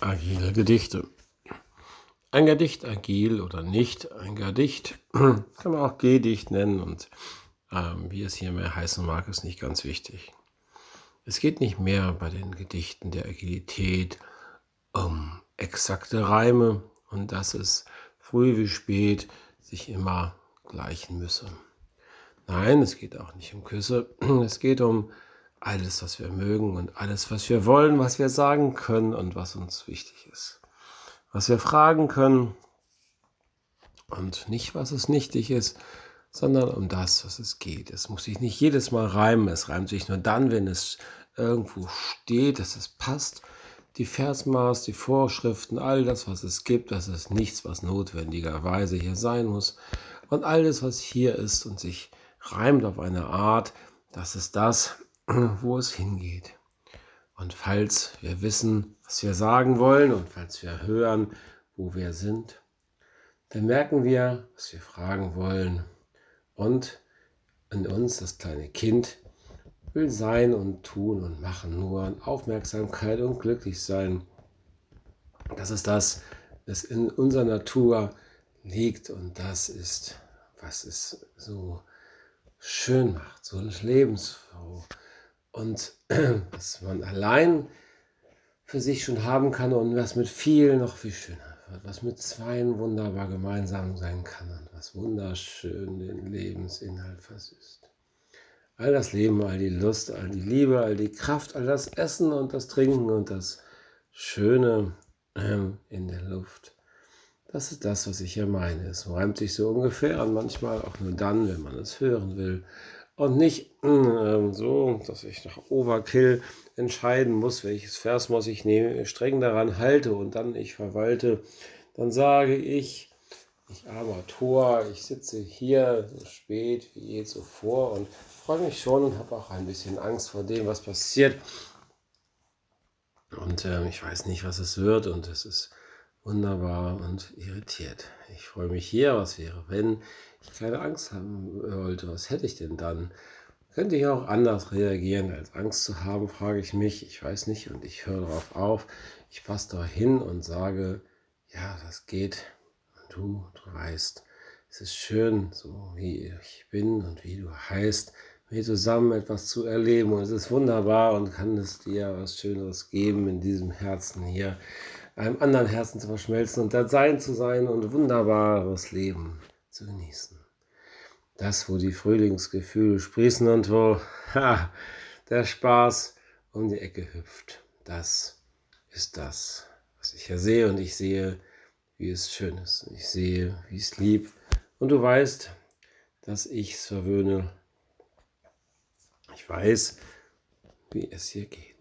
Agile Gedichte. Ein Gedicht agil oder nicht, ein Gedicht kann man auch Gedicht nennen und ähm, wie es hier mehr heißen mag, ist nicht ganz wichtig. Es geht nicht mehr bei den Gedichten der Agilität um exakte Reime und dass es früh wie spät sich immer gleichen müsse. Nein, es geht auch nicht um Küsse, es geht um alles, was wir mögen und alles, was wir wollen, was wir sagen können und was uns wichtig ist. Was wir fragen können und nicht, was es nichtig ist, sondern um das, was es geht. Es muss sich nicht jedes Mal reimen. Es reimt sich nur dann, wenn es irgendwo steht, dass es passt. Die Versmaß, die Vorschriften, all das, was es gibt, das ist nichts, was notwendigerweise hier sein muss. Und alles, was hier ist und sich reimt auf eine Art, das ist das, wo es hingeht. Und falls wir wissen, was wir sagen wollen und falls wir hören, wo wir sind, dann merken wir, was wir fragen wollen. Und in uns, das kleine Kind, will sein und tun und machen nur und Aufmerksamkeit und glücklich sein. Das ist das, was in unserer Natur liegt und das ist, was es so schön macht, so lebensfroh und was man allein für sich schon haben kann und was mit vielen noch viel schöner wird, was mit zweien wunderbar gemeinsam sein kann und was wunderschön den Lebensinhalt versüßt. All das Leben, all die Lust, all die Liebe, all die Kraft, all das Essen und das Trinken und das Schöne ähm, in der Luft. Das ist das, was ich hier meine. Es reimt sich so ungefähr und manchmal auch nur dann, wenn man es hören will und nicht äh, so, dass ich nach Overkill entscheiden muss, welches Vers muss ich nehmen, streng daran halte und dann ich verwalte, dann sage ich, ich armer Tor, ich sitze hier so spät wie je zuvor und freue mich schon und habe auch ein bisschen Angst vor dem, was passiert. Und äh, ich weiß nicht, was es wird und es ist wunderbar und irritiert. Ich freue mich hier, was wäre, wenn ich keine Angst haben wollte, was hätte ich denn dann? Könnte ich auch anders reagieren, als Angst zu haben, frage ich mich. Ich weiß nicht und ich höre darauf auf. Ich passe da hin und sage, ja, das geht. Und du, du weißt, es ist schön, so wie ich bin und wie du heißt, mit zusammen etwas zu erleben. Und es ist wunderbar und kann es dir was Schöneres geben, in diesem Herzen hier, einem anderen Herzen zu verschmelzen und da sein zu sein und wunderbares Leben zu genießen. Das, wo die Frühlingsgefühle sprießen und wo ha, der Spaß um die Ecke hüpft. Das ist das, was ich ja sehe und ich sehe, wie es schön ist. Ich sehe, wie es lieb. Und du weißt, dass ich es verwöhne. Ich weiß, wie es hier geht.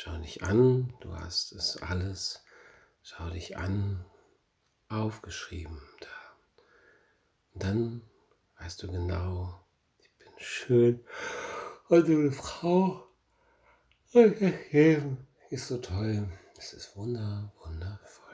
Schau dich an, du hast es alles. Schau dich an, aufgeschrieben da. Und dann weißt du genau, ich bin schön und du eine Frau und das Leben ist so toll. Es ist wunder, wundervoll.